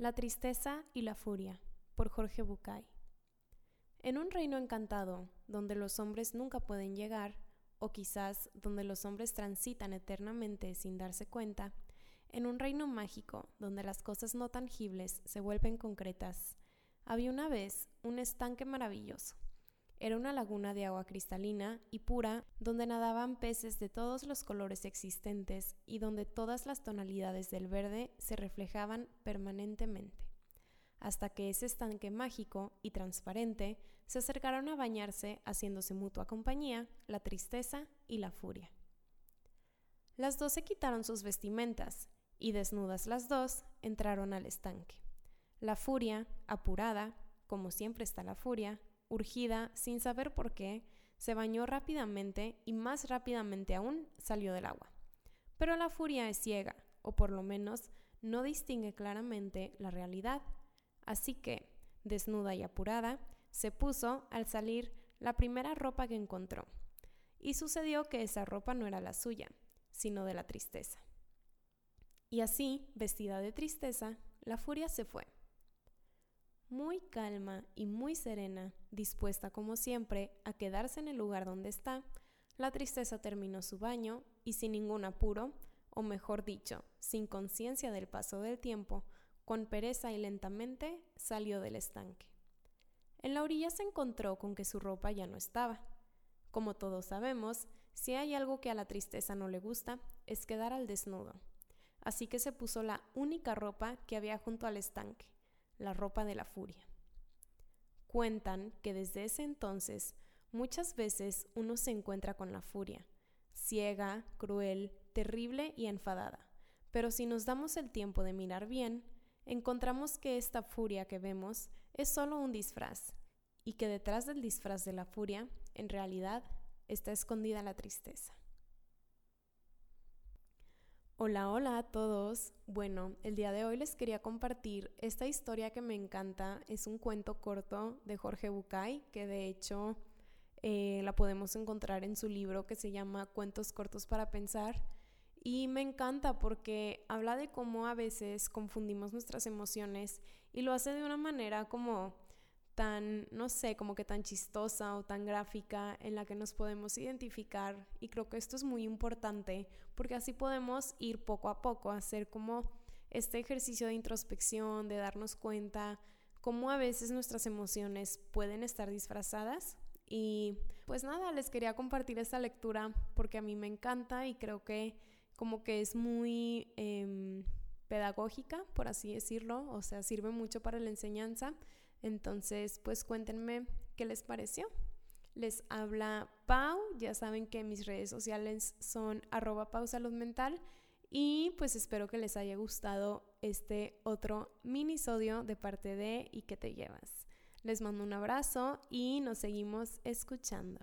La tristeza y la furia, por Jorge Bucay. En un reino encantado, donde los hombres nunca pueden llegar, o quizás donde los hombres transitan eternamente sin darse cuenta, en un reino mágico, donde las cosas no tangibles se vuelven concretas, había una vez un estanque maravilloso. Era una laguna de agua cristalina y pura donde nadaban peces de todos los colores existentes y donde todas las tonalidades del verde se reflejaban permanentemente, hasta que ese estanque mágico y transparente se acercaron a bañarse haciéndose mutua compañía la tristeza y la furia. Las dos se quitaron sus vestimentas y desnudas las dos entraron al estanque. La furia, apurada, como siempre está la furia, urgida, sin saber por qué, se bañó rápidamente y más rápidamente aún salió del agua. Pero la furia es ciega, o por lo menos no distingue claramente la realidad. Así que, desnuda y apurada, se puso al salir la primera ropa que encontró. Y sucedió que esa ropa no era la suya, sino de la tristeza. Y así, vestida de tristeza, la furia se fue muy calma y muy serena, dispuesta como siempre a quedarse en el lugar donde está, la tristeza terminó su baño y sin ningún apuro, o mejor dicho, sin conciencia del paso del tiempo, con pereza y lentamente salió del estanque. En la orilla se encontró con que su ropa ya no estaba. Como todos sabemos, si hay algo que a la tristeza no le gusta, es quedar al desnudo. Así que se puso la única ropa que había junto al estanque, la ropa de la furia. Cuentan que desde ese entonces muchas veces uno se encuentra con la furia, ciega, cruel, terrible y enfadada. Pero si nos damos el tiempo de mirar bien, encontramos que esta furia que vemos es solo un disfraz y que detrás del disfraz de la furia, en realidad, está escondida la tristeza. Hola, hola a todos. Bueno, el día de hoy les quería compartir esta historia que me encanta. Es un cuento corto de Jorge Bucay, que de hecho eh, la podemos encontrar en su libro que se llama Cuentos cortos para pensar. Y me encanta porque habla de cómo a veces confundimos nuestras emociones y lo hace de una manera como tan, no sé, como que tan chistosa o tan gráfica en la que nos podemos identificar. Y creo que esto es muy importante porque así podemos ir poco a poco a hacer como este ejercicio de introspección, de darnos cuenta cómo a veces nuestras emociones pueden estar disfrazadas. Y pues nada, les quería compartir esta lectura porque a mí me encanta y creo que como que es muy em, pedagógica, por así decirlo, o sea, sirve mucho para la enseñanza. Entonces, pues cuéntenme qué les pareció. Les habla Pau, ya saben que mis redes sociales son arroba mental y pues espero que les haya gustado este otro minisodio de parte de y que te llevas. Les mando un abrazo y nos seguimos escuchando.